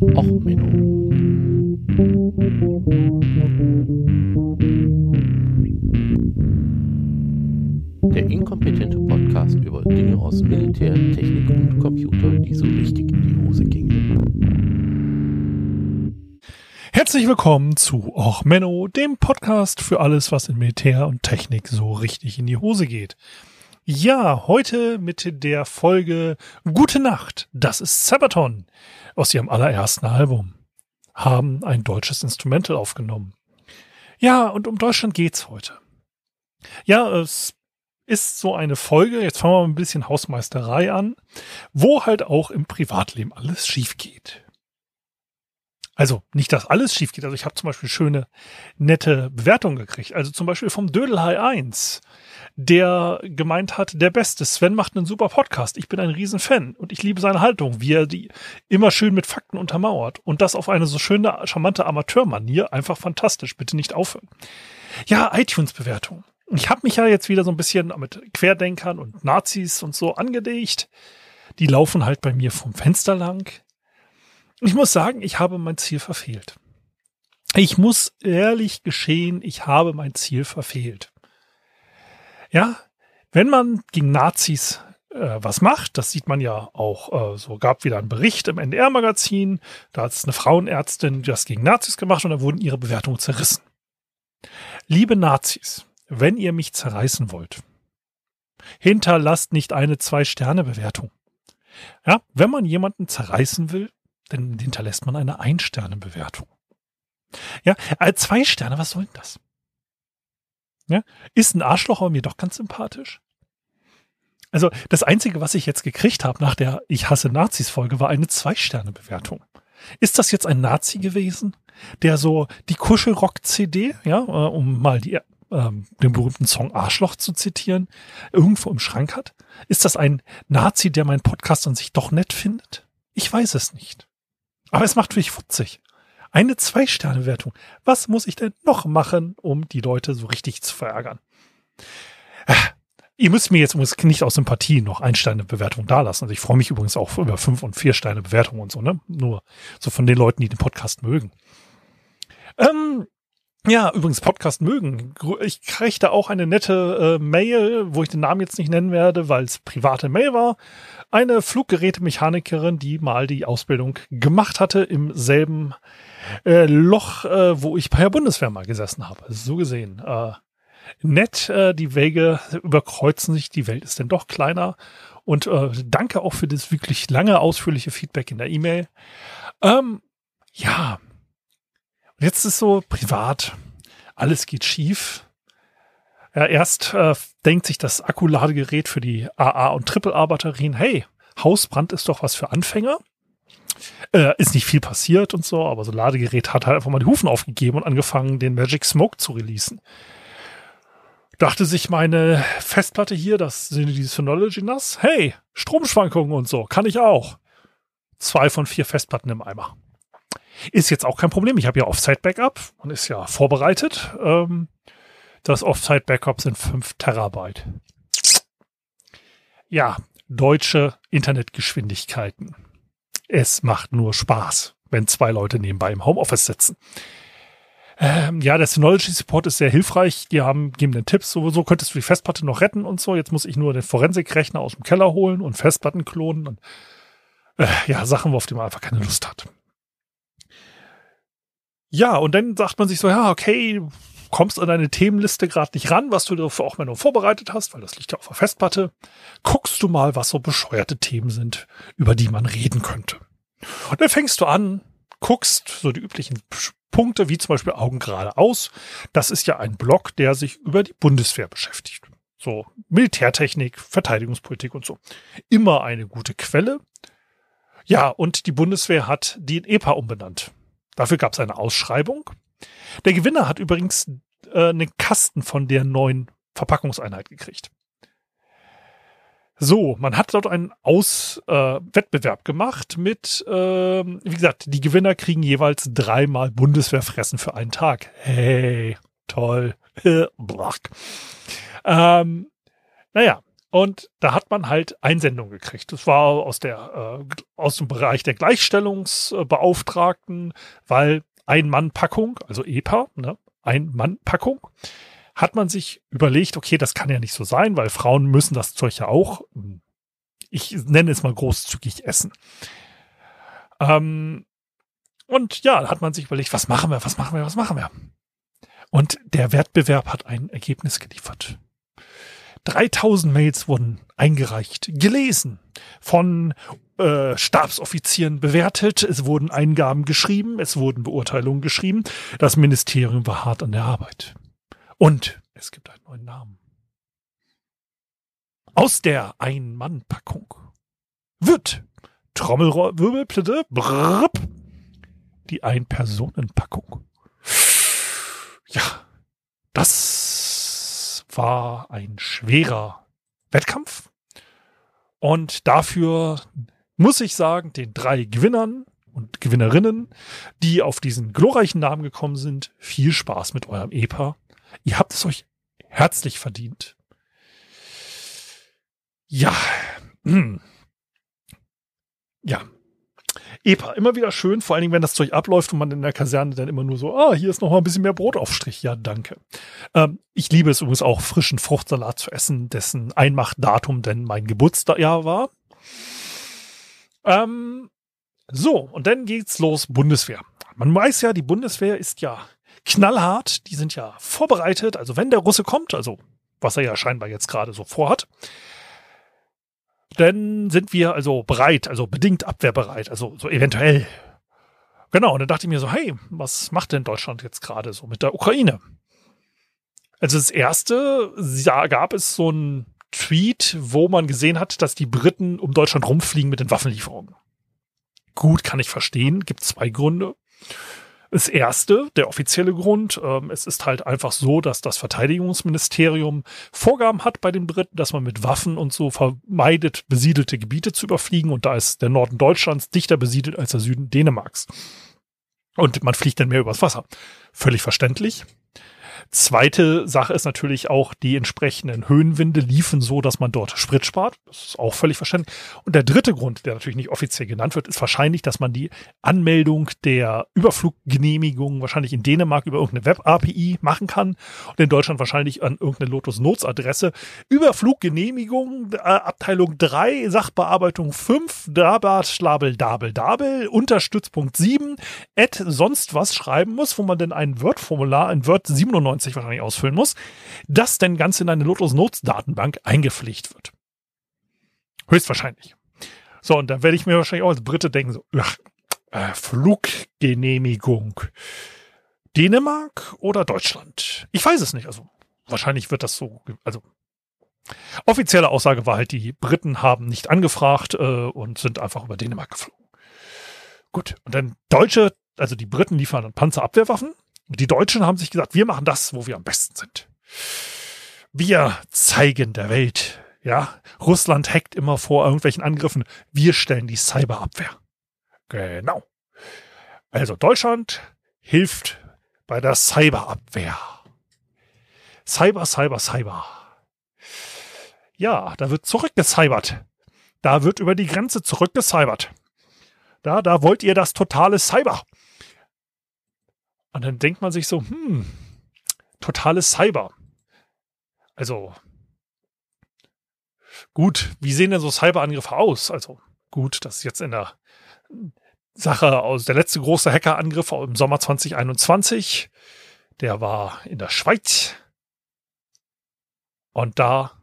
Och, Menno. Der inkompetente Podcast über Dinge aus Militär, Technik und Computer, die so richtig in die Hose gingen. Herzlich willkommen zu Och Menno, dem Podcast für alles, was in Militär und Technik so richtig in die Hose geht. Ja, heute mit der Folge Gute Nacht, das ist Sabaton aus ihrem allerersten Album. Haben ein deutsches Instrumental aufgenommen. Ja, und um Deutschland geht's heute. Ja, es ist so eine Folge, jetzt fangen wir mal ein bisschen Hausmeisterei an, wo halt auch im Privatleben alles schief geht. Also nicht, dass alles schief geht. Also ich habe zum Beispiel schöne, nette Bewertungen gekriegt. Also zum Beispiel vom Dödelhai 1, der gemeint hat, der Beste, Sven macht einen super Podcast. Ich bin ein Riesenfan und ich liebe seine Haltung, wie er die immer schön mit Fakten untermauert. Und das auf eine so schöne, charmante Amateurmanier. Einfach fantastisch. Bitte nicht aufhören. Ja, iTunes-Bewertung. Ich habe mich ja jetzt wieder so ein bisschen mit Querdenkern und Nazis und so angedegt. Die laufen halt bei mir vom Fenster lang ich muss sagen, ich habe mein Ziel verfehlt. Ich muss ehrlich geschehen, ich habe mein Ziel verfehlt. Ja, wenn man gegen Nazis äh, was macht, das sieht man ja auch, äh, so gab wieder einen Bericht im NDR-Magazin, da hat es eine Frauenärztin das gegen Nazis gemacht und da wurden ihre Bewertungen zerrissen. Liebe Nazis, wenn ihr mich zerreißen wollt, hinterlasst nicht eine Zwei-Sterne-Bewertung. Ja, wenn man jemanden zerreißen will, dann hinterlässt man eine Ein-Sterne-Bewertung. Ja, äh, zwei Sterne, was soll denn das? Ja, ist ein Arschloch aber mir doch ganz sympathisch. Also das Einzige, was ich jetzt gekriegt habe nach der Ich hasse Nazis-Folge, war eine Zwei-Sterne-Bewertung. Ist das jetzt ein Nazi gewesen, der so die Kuschelrock-CD, ja, äh, um mal die, ähm, den berühmten Song Arschloch zu zitieren, irgendwo im Schrank hat? Ist das ein Nazi, der meinen Podcast an sich doch nett findet? Ich weiß es nicht. Aber es macht mich futzig. Eine Zwei-Sterne-Wertung. Was muss ich denn noch machen, um die Leute so richtig zu verärgern? Äh, ihr müsst mir jetzt nicht aus Sympathie noch Ein-Sterne-Bewertung dalassen. Also ich freue mich übrigens auch über Fünf- und Vier-Sterne-Bewertungen und so, ne? Nur so von den Leuten, die den Podcast mögen. Ähm, ja, übrigens Podcast mögen. Ich kriege da auch eine nette äh, Mail, wo ich den Namen jetzt nicht nennen werde, weil es private Mail war. Eine Fluggerätemechanikerin, die mal die Ausbildung gemacht hatte im selben äh, Loch, äh, wo ich bei der Bundeswehr mal gesessen habe. So gesehen. Äh, nett, äh, die Wege überkreuzen sich, die Welt ist denn doch kleiner. Und äh, danke auch für das wirklich lange, ausführliche Feedback in der E-Mail. Ähm, ja, Jetzt ist so privat, alles geht schief. Ja, erst äh, denkt sich das Akkuladegerät für die AA und Triple-A-Batterien, hey, Hausbrand ist doch was für Anfänger. Äh, ist nicht viel passiert und so, aber so Ladegerät hat halt einfach mal die Hufen aufgegeben und angefangen, den Magic Smoke zu releasen. Dachte sich meine Festplatte hier, das sind die Synology NAS, hey, Stromschwankungen und so, kann ich auch. Zwei von vier Festplatten im Eimer. Ist jetzt auch kein Problem. Ich habe ja Offsite-Backup und ist ja vorbereitet. Ähm, das Offsite-Backup sind 5 Terabyte. Ja, deutsche Internetgeschwindigkeiten. Es macht nur Spaß, wenn zwei Leute nebenbei im Homeoffice sitzen. Ähm, ja, der Synology Support ist sehr hilfreich. Die haben, geben den Tipps, sowieso könntest du die Festplatte noch retten und so. Jetzt muss ich nur den Forensikrechner aus dem Keller holen und Festplatten klonen und äh, ja, Sachen, auf die man einfach keine Lust hat. Ja, und dann sagt man sich so, ja, okay, kommst an deine Themenliste gerade nicht ran, was du dafür auch mal nur vorbereitet hast, weil das liegt ja auf der Festplatte. Guckst du mal, was so bescheuerte Themen sind, über die man reden könnte. Und dann fängst du an, guckst so die üblichen Punkte, wie zum Beispiel Augen geradeaus. Das ist ja ein Blog, der sich über die Bundeswehr beschäftigt. So Militärtechnik, Verteidigungspolitik und so. Immer eine gute Quelle. Ja, und die Bundeswehr hat die in EPA umbenannt. Dafür gab es eine Ausschreibung. Der Gewinner hat übrigens äh, einen Kasten von der neuen Verpackungseinheit gekriegt. So, man hat dort einen Aus äh, Wettbewerb gemacht mit, äh, wie gesagt, die Gewinner kriegen jeweils dreimal Bundeswehrfressen für einen Tag. Hey, toll. ähm, naja, Und da hat man halt Einsendungen gekriegt. Das war aus der äh, aus dem Bereich der Gleichstellungsbeauftragten, weil ein Mann Packung, also EPA, ne, ein Mann Packung, hat man sich überlegt, okay, das kann ja nicht so sein, weil Frauen müssen das Zeug ja auch, ich nenne es mal großzügig essen. Ähm, und ja, hat man sich überlegt, was machen wir, was machen wir, was machen wir? Und der Wettbewerb hat ein Ergebnis geliefert. 3000 Mails wurden eingereicht, gelesen, von äh, Stabsoffizieren bewertet, es wurden Eingaben geschrieben, es wurden Beurteilungen geschrieben. Das Ministerium war hart an der Arbeit. Und es gibt einen neuen Namen. Aus der Ein-Mann-Packung wird Trommelwirbel, bitte, brrrp, die Ein-Personen-Packung. Ja, das war ein schwerer Wettkampf. Und dafür muss ich sagen, den drei Gewinnern und Gewinnerinnen, die auf diesen glorreichen Namen gekommen sind, viel Spaß mit eurem EPA. Ihr habt es euch herzlich verdient. Ja. Hm. Ja. EPA, immer wieder schön, vor allen Dingen, wenn das Zeug abläuft und man in der Kaserne dann immer nur so, ah, hier ist noch mal ein bisschen mehr Brotaufstrich. Ja, danke. Ähm, ich liebe es übrigens auch, frischen Fruchtsalat zu essen, dessen Einmachdatum denn mein Geburtsjahr war. Ähm, so, und dann geht's los, Bundeswehr. Man weiß ja, die Bundeswehr ist ja knallhart, die sind ja vorbereitet, also wenn der Russe kommt, also was er ja scheinbar jetzt gerade so vorhat, dann sind wir also bereit, also bedingt abwehrbereit, also so eventuell. Genau, und dann dachte ich mir so, hey, was macht denn Deutschland jetzt gerade so mit der Ukraine? Also das erste, da gab es so ein Tweet, wo man gesehen hat, dass die Briten um Deutschland rumfliegen mit den Waffenlieferungen. Gut, kann ich verstehen, gibt zwei Gründe. Das erste, der offizielle Grund, ähm, es ist halt einfach so, dass das Verteidigungsministerium Vorgaben hat bei den Briten, dass man mit Waffen und so vermeidet, besiedelte Gebiete zu überfliegen. Und da ist der Norden Deutschlands dichter besiedelt als der Süden Dänemarks. Und man fliegt dann mehr übers Wasser. Völlig verständlich. Zweite Sache ist natürlich auch, die entsprechenden Höhenwinde liefen so, dass man dort Sprit spart. Das ist auch völlig verständlich. Und der dritte Grund, der natürlich nicht offiziell genannt wird, ist wahrscheinlich, dass man die Anmeldung der Überfluggenehmigung wahrscheinlich in Dänemark über irgendeine Web-API machen kann und in Deutschland wahrscheinlich an irgendeine Lotus-Notes-Adresse. Überfluggenehmigung, äh, Abteilung 3, Sachbearbeitung 5, Dabat, Schlabel, Dabel, Dabel, Unterstützpunkt 7, Ad sonst was schreiben muss, wo man denn ein Word-Formular, ein Word 97 2020 wahrscheinlich ausfüllen muss, das dann ganz in eine Lotus Notes Datenbank eingepflegt wird. Höchstwahrscheinlich. So, und da werde ich mir wahrscheinlich auch als Brite denken, so, ach, äh, Fluggenehmigung. Dänemark oder Deutschland? Ich weiß es nicht. Also wahrscheinlich wird das so, also offizielle Aussage war halt, die Briten haben nicht angefragt äh, und sind einfach über Dänemark geflogen. Gut, und dann Deutsche, also die Briten liefern dann Panzerabwehrwaffen die Deutschen haben sich gesagt, wir machen das, wo wir am besten sind. Wir zeigen der Welt, ja, Russland hackt immer vor irgendwelchen Angriffen. Wir stellen die Cyberabwehr. Genau. Also Deutschland hilft bei der Cyberabwehr. Cyber, Cyber, Cyber. Ja, da wird zurückgecybert. Da wird über die Grenze zurückgecybert. Da, da wollt ihr das totale Cyber. Und dann denkt man sich so, hm, totales Cyber. Also, gut, wie sehen denn so Cyberangriffe aus? Also, gut, das ist jetzt in der Sache aus der letzte große Hackerangriff im Sommer 2021. Der war in der Schweiz. Und da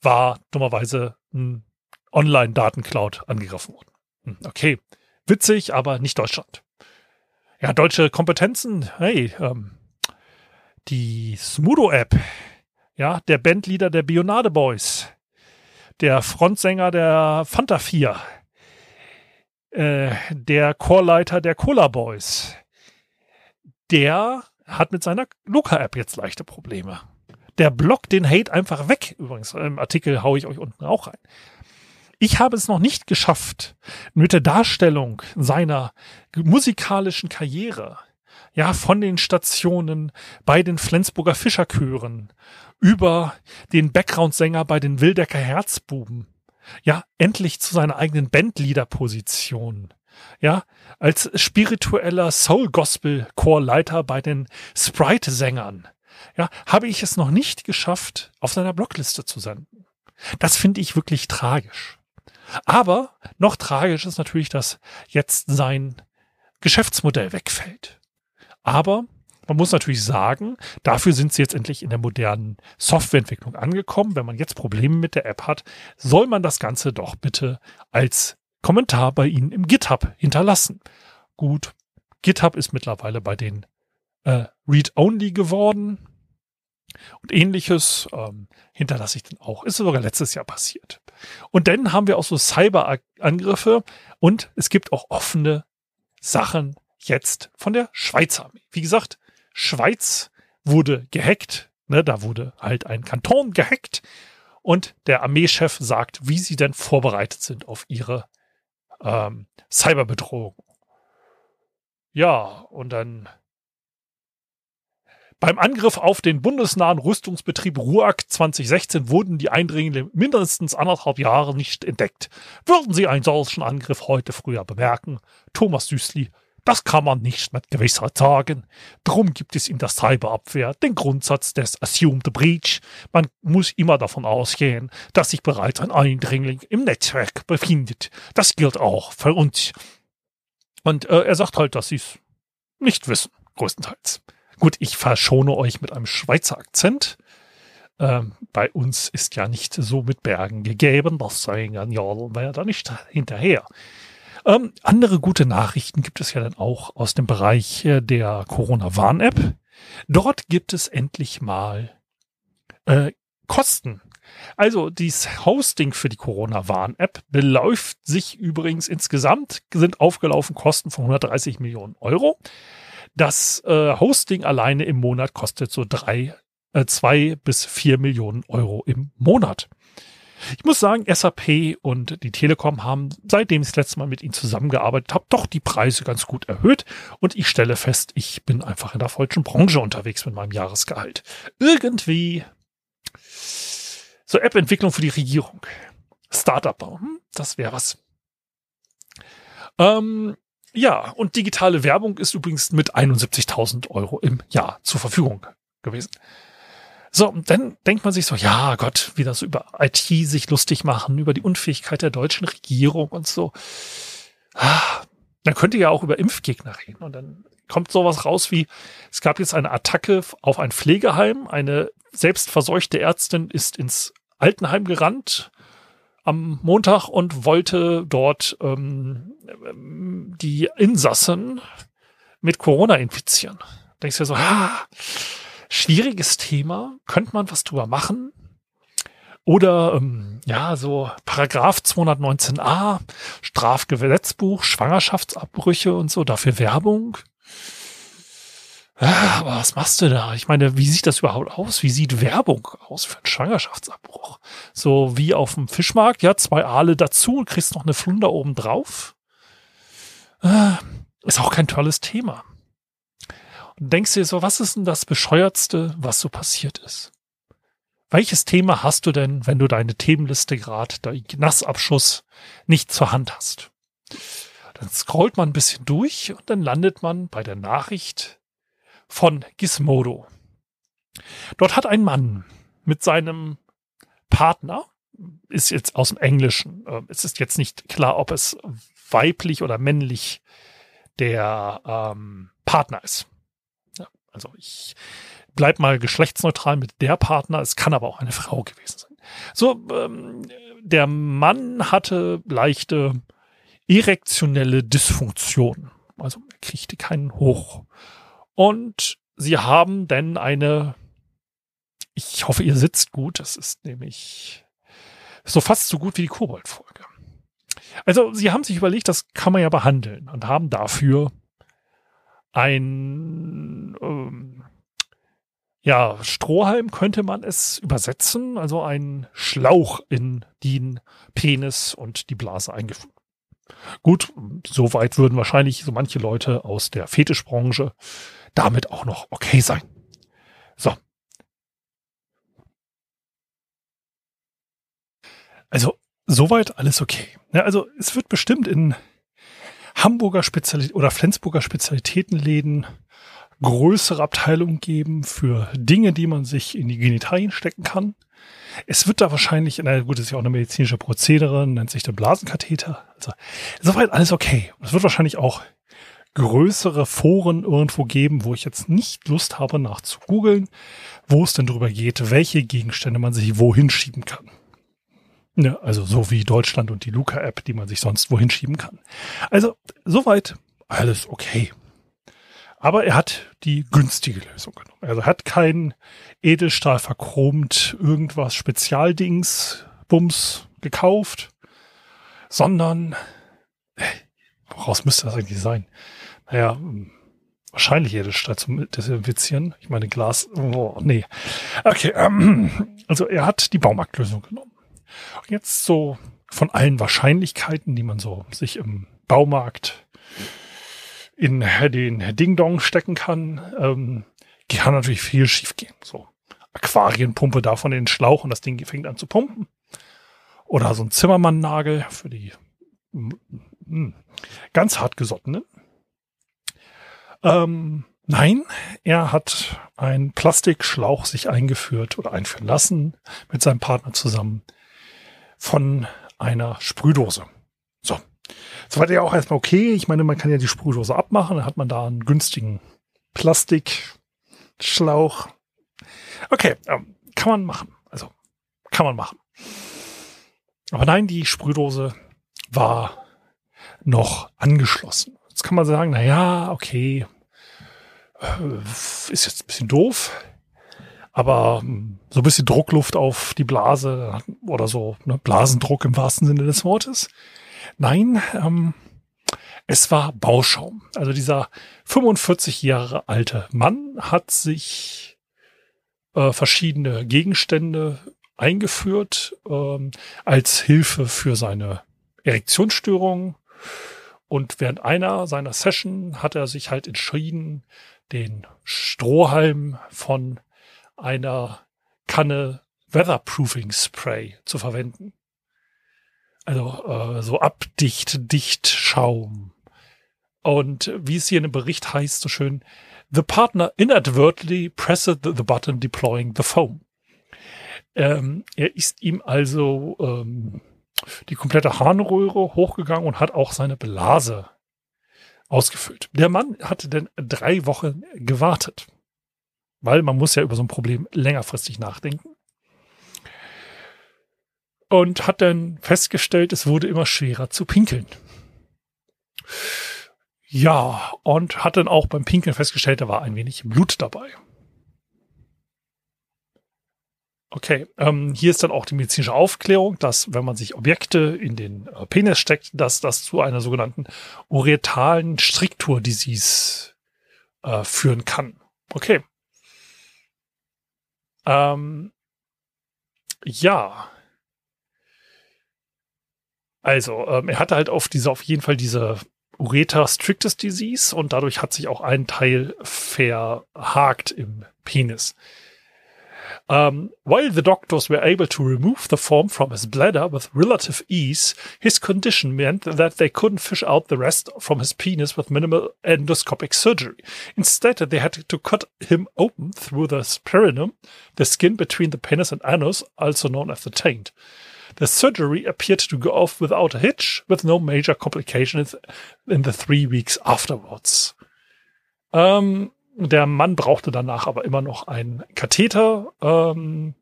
war dummerweise ein Online-Datencloud angegriffen worden. Hm, okay, witzig, aber nicht Deutschland. Ja, deutsche Kompetenzen. Hey, ähm, die Smudo-App. Ja, der Bandleader der Bionade Boys. Der Frontsänger der Fanta 4. Äh, der Chorleiter der Cola Boys. Der hat mit seiner Luca-App jetzt leichte Probleme. Der blockt den Hate einfach weg. Übrigens, im Artikel haue ich euch unten auch rein. Ich habe es noch nicht geschafft, mit der Darstellung seiner musikalischen Karriere ja, von den Stationen bei den Flensburger Fischerchören über den Background-Sänger bei den Wildecker Herzbuben, ja, endlich zu seiner eigenen Bandleader-Position, ja, als spiritueller Soul-Gospel-Chorleiter bei den Sprite-Sängern, ja, habe ich es noch nicht geschafft, auf seiner Blockliste zu senden. Das finde ich wirklich tragisch. Aber noch tragisch ist natürlich, dass jetzt sein Geschäftsmodell wegfällt. Aber man muss natürlich sagen, dafür sind sie jetzt endlich in der modernen Softwareentwicklung angekommen. Wenn man jetzt Probleme mit der App hat, soll man das Ganze doch bitte als Kommentar bei Ihnen im GitHub hinterlassen. Gut, GitHub ist mittlerweile bei den äh, Read-Only geworden. Und ähnliches ähm, hinterlasse ich dann auch. Ist sogar letztes Jahr passiert. Und dann haben wir auch so Cyberangriffe und es gibt auch offene Sachen jetzt von der Schweizer Armee. Wie gesagt, Schweiz wurde gehackt. Ne, da wurde halt ein Kanton gehackt. Und der Armeechef sagt, wie sie denn vorbereitet sind auf ihre ähm, Cyberbedrohung. Ja, und dann beim Angriff auf den bundesnahen Rüstungsbetrieb RUAG 2016 wurden die Eindringlinge mindestens anderthalb Jahre nicht entdeckt. Würden Sie einen solchen Angriff heute früher bemerken? Thomas Süßli, das kann man nicht mit Gewissheit sagen. Drum gibt es in der Cyberabwehr den Grundsatz des Assumed Breach. Man muss immer davon ausgehen, dass sich bereits ein Eindringling im Netzwerk befindet. Das gilt auch für uns. Und äh, er sagt halt, dass sie es nicht wissen, größtenteils. Gut, ich verschone euch mit einem Schweizer Akzent. Ähm, bei uns ist ja nicht so mit Bergen gegeben, das sei ja, war ja da nicht hinterher. Ähm, andere gute Nachrichten gibt es ja dann auch aus dem Bereich äh, der Corona-Warn-App. Dort gibt es endlich mal äh, Kosten. Also dieses Hosting für die Corona-Warn-App beläuft sich übrigens insgesamt, sind aufgelaufen Kosten von 130 Millionen Euro. Das äh, Hosting alleine im Monat kostet so drei, äh, zwei bis vier Millionen Euro im Monat. Ich muss sagen, SAP und die Telekom haben, seitdem ich das letzte Mal mit ihnen zusammengearbeitet habe, doch die Preise ganz gut erhöht. Und ich stelle fest, ich bin einfach in der falschen Branche unterwegs mit meinem Jahresgehalt. Irgendwie so App-Entwicklung für die Regierung. Startup bauen, das wäre was. Ähm, ja, und digitale Werbung ist übrigens mit 71.000 Euro im Jahr zur Verfügung gewesen. So, und dann denkt man sich so, ja Gott, wie das über IT sich lustig machen, über die Unfähigkeit der deutschen Regierung und so. Ah, dann könnt ihr ja auch über Impfgegner reden. Und dann kommt sowas raus wie, es gab jetzt eine Attacke auf ein Pflegeheim. Eine selbstverseuchte Ärztin ist ins Altenheim gerannt am Montag und wollte dort ähm, die Insassen mit Corona infizieren. Denkst du so, ah, schwieriges Thema, könnte man was drüber machen? Oder ähm, ja, so Paragraph 219a, Strafgesetzbuch, Schwangerschaftsabbrüche und so, dafür Werbung. Ah, aber was machst du da? Ich meine, wie sieht das überhaupt aus? Wie sieht Werbung aus für einen Schwangerschaftsabbruch? So wie auf dem Fischmarkt, ja, zwei Aale dazu und kriegst noch eine Flunder oben drauf. Ah, ist auch kein tolles Thema. Und denkst dir so, was ist denn das Bescheuertste, was so passiert ist? Welches Thema hast du denn, wenn du deine Themenliste gerade, der Nassabschuss, nicht zur Hand hast? Dann scrollt man ein bisschen durch und dann landet man bei der Nachricht von Gizmodo. Dort hat ein Mann mit seinem Partner, ist jetzt aus dem Englischen, äh, es ist jetzt nicht klar, ob es weiblich oder männlich der ähm, Partner ist. Ja, also ich bleib mal geschlechtsneutral mit der Partner, es kann aber auch eine Frau gewesen sein. So, ähm, der Mann hatte leichte erektionelle Dysfunktion. Also er kriegte keinen Hoch und sie haben denn eine, ich hoffe, ihr sitzt gut, das ist nämlich so fast so gut wie die Kobold-Folge. Also sie haben sich überlegt, das kann man ja behandeln und haben dafür ein ähm, ja, Strohhalm könnte man es übersetzen, also ein Schlauch in den Penis und die Blase eingefügt. Gut, soweit würden wahrscheinlich so manche Leute aus der Fetischbranche damit auch noch okay sein. So. Also, soweit alles okay. Ja, also, es wird bestimmt in Hamburger Spezialität oder Flensburger Spezialitätenläden größere Abteilungen geben für Dinge, die man sich in die Genitalien stecken kann. Es wird da wahrscheinlich, na gut, das ist ja auch eine medizinische Prozedere, nennt sich der Blasenkatheter. Also soweit alles okay. Es wird wahrscheinlich auch größere Foren irgendwo geben, wo ich jetzt nicht Lust habe nachzugoogeln, wo es denn darüber geht, welche Gegenstände man sich wohin schieben kann. Ja, also so wie Deutschland und die Luca-App, die man sich sonst wohin schieben kann. Also soweit alles okay. Aber er hat die günstige Lösung genommen. Also er hat kein Edelstahl verchromt, irgendwas Spezialdings, Bums gekauft, sondern, äh, woraus müsste das eigentlich sein? Naja, wahrscheinlich Edelstahl zum Desinfizieren. Ich meine Glas, oh, nee. Okay, ähm, also er hat die Baumarktlösung genommen. Und jetzt so von allen Wahrscheinlichkeiten, die man so sich im Baumarkt in den Ding-Dong stecken kann, ähm, kann natürlich viel schief gehen. So Aquarienpumpe davon in den Schlauch und das Ding fängt an zu pumpen. Oder so ein Zimmermann-Nagel für die mh, hm, ganz hart gesottenen. Ähm, nein, er hat einen Plastikschlauch sich eingeführt oder einführen lassen mit seinem Partner zusammen von einer Sprühdose. So. Soweit ja auch erstmal okay. Ich meine, man kann ja die Sprühdose abmachen, dann hat man da einen günstigen Plastikschlauch. Okay, ähm, kann man machen. Also, kann man machen. Aber nein, die Sprühdose war noch angeschlossen. Kann man sagen, na ja, okay, äh, ist jetzt ein bisschen doof, aber hm, so ein bisschen Druckluft auf die Blase oder so, ne, Blasendruck im wahrsten Sinne des Wortes. Nein, ähm, es war Bauschaum. Also dieser 45 Jahre alte Mann hat sich äh, verschiedene Gegenstände eingeführt ähm, als Hilfe für seine Erektionsstörung. Und während einer seiner Session hat er sich halt entschieden, den Strohhalm von einer Kanne Weatherproofing Spray zu verwenden. Also äh, so abdicht, dicht Schaum. Und wie es hier in dem Bericht heißt, so schön, the partner inadvertently pressed the, button deploying the foam. Ähm, er ist ihm also ähm, die komplette Harnröhre hochgegangen und hat auch seine Blase ausgefüllt. Der Mann hatte denn drei Wochen gewartet, weil man muss ja über so ein Problem längerfristig nachdenken und hat dann festgestellt, es wurde immer schwerer zu pinkeln. Ja, und hat dann auch beim Pinkeln festgestellt, da war ein wenig Blut dabei. Okay, ähm, hier ist dann auch die medizinische Aufklärung, dass wenn man sich Objekte in den äh, Penis steckt, dass das zu einer sogenannten uretalen Striktur-Disease äh, führen kann. Okay. Ähm, ja, also, ähm, er hatte halt auf diese, auf jeden Fall diese Ureta strictus Disease und dadurch hat sich auch ein Teil verhakt im Penis. Um, while the doctors were able to remove the form from his bladder with relative ease, his condition meant that they couldn't fish out the rest from his penis with minimal endoscopic surgery. Instead, they had to cut him open through the perineum, the skin between the penis and anus, also known as the taint. The surgery appeared to go off without a hitch, with no major complications in the three weeks afterwards. Ähm, der Mann brauchte danach aber immer noch einen Katheter, ähm,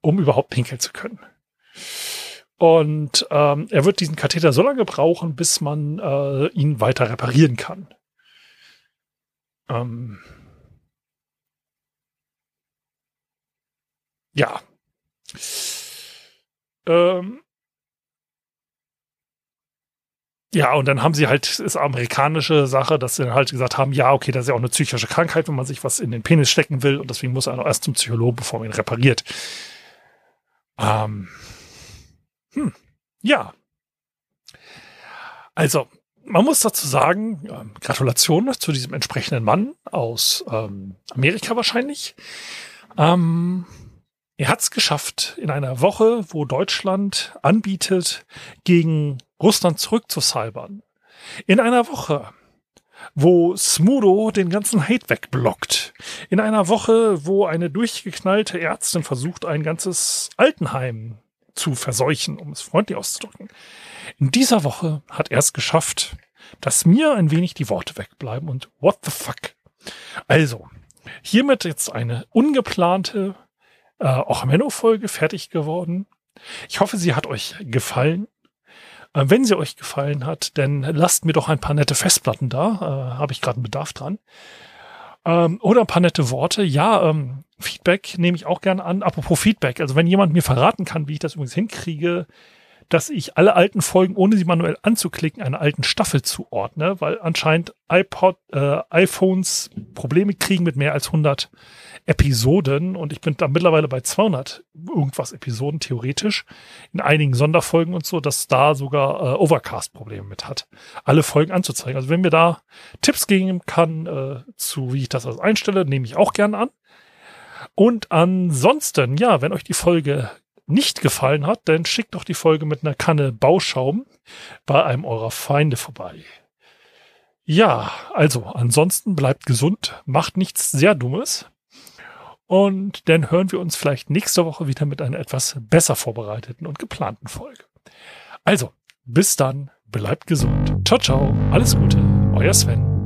um überhaupt pinkeln zu können. Und ähm, er wird diesen Katheter so lange brauchen, bis man äh, ihn weiter reparieren kann. Ähm, ja. Ähm, ja, und dann haben sie halt, ist amerikanische Sache, dass sie halt gesagt haben, ja, okay, das ist ja auch eine psychische Krankheit, wenn man sich was in den Penis stecken will und deswegen muss er noch erst zum Psychologen, bevor man ihn repariert. Ähm, hm, ja. Also, man muss dazu sagen, äh, Gratulation zu diesem entsprechenden Mann aus ähm, Amerika wahrscheinlich. Ähm, er hat es geschafft, in einer Woche, wo Deutschland anbietet, gegen Russland zurückzucybern. In einer Woche, wo Smudo den ganzen Hate wegblockt. In einer Woche, wo eine durchgeknallte Ärztin versucht, ein ganzes Altenheim zu verseuchen, um es freundlich auszudrücken. In dieser Woche hat er es geschafft, dass mir ein wenig die Worte wegbleiben und what the fuck. Also, hiermit jetzt eine ungeplante äh, auch Menno-Folge fertig geworden. Ich hoffe, sie hat euch gefallen. Äh, wenn sie euch gefallen hat, dann lasst mir doch ein paar nette Festplatten da. Äh, Habe ich gerade einen Bedarf dran. Ähm, oder ein paar nette Worte. Ja, ähm, Feedback nehme ich auch gerne an. Apropos Feedback. Also wenn jemand mir verraten kann, wie ich das übrigens hinkriege, dass ich alle alten Folgen, ohne sie manuell anzuklicken, einer alten Staffel zuordne, weil anscheinend iPod, äh, iPhones Probleme kriegen mit mehr als 100 Episoden und ich bin da mittlerweile bei 200 irgendwas Episoden theoretisch in einigen Sonderfolgen und so, dass da sogar äh, Overcast Probleme mit hat, alle Folgen anzuzeigen. Also wenn mir da Tipps geben kann äh, zu wie ich das also einstelle, nehme ich auch gerne an. Und ansonsten, ja, wenn euch die Folge nicht gefallen hat, dann schickt doch die Folge mit einer Kanne Bauschaum bei einem eurer Feinde vorbei. Ja, also ansonsten bleibt gesund, macht nichts sehr Dummes. Und dann hören wir uns vielleicht nächste Woche wieder mit einer etwas besser vorbereiteten und geplanten Folge. Also, bis dann, bleibt gesund. Ciao, ciao, alles Gute, euer Sven.